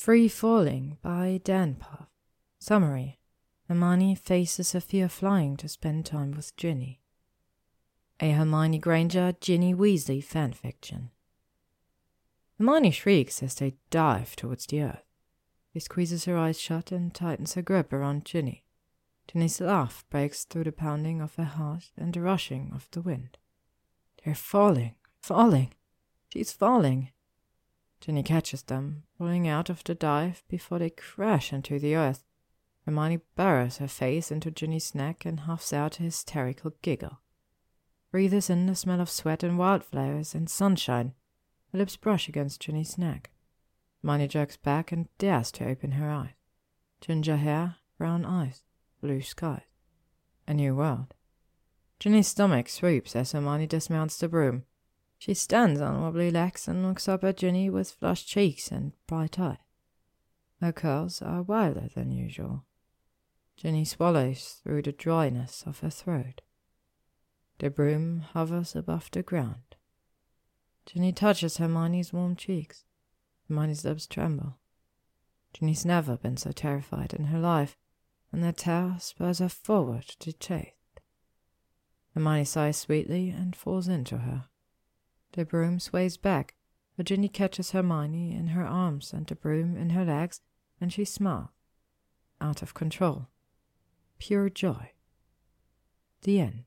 Free Falling by danpuff. Summary Hermione faces a fear of flying to spend time with Ginny. A Hermione Granger, Ginny Weasley fanfiction. Hermione shrieks as they dive towards the earth. She squeezes her eyes shut and tightens her grip around Ginny. Ginny's laugh breaks through the pounding of her heart and the rushing of the wind. They're falling, falling. She's falling. Ginny catches them, pulling out of the dive before they crash into the earth. Hermione burrows her face into Ginny's neck and huffs out a hysterical giggle. Breathes in the smell of sweat and wildflowers and sunshine. Her lips brush against Ginny's neck. Hermione jerks back and dares to open her eyes. Ginger hair, brown eyes, blue skies. A new world. Ginny's stomach swoops as Hermione dismounts the broom. She stands on wobbly legs and looks up at Ginny with flushed cheeks and bright eyes. Her curls are wilder than usual. Ginny swallows through the dryness of her throat. The broom hovers above the ground. Ginny touches Hermione's warm cheeks. Hermione's lips tremble. Ginny's never been so terrified in her life, and that terror spurs her forward to chase. Hermione sighs sweetly and falls into her. The broom sways back. Virginia catches Hermione in her arms and the broom in her legs, and she smiles. Out of control. Pure joy. The end.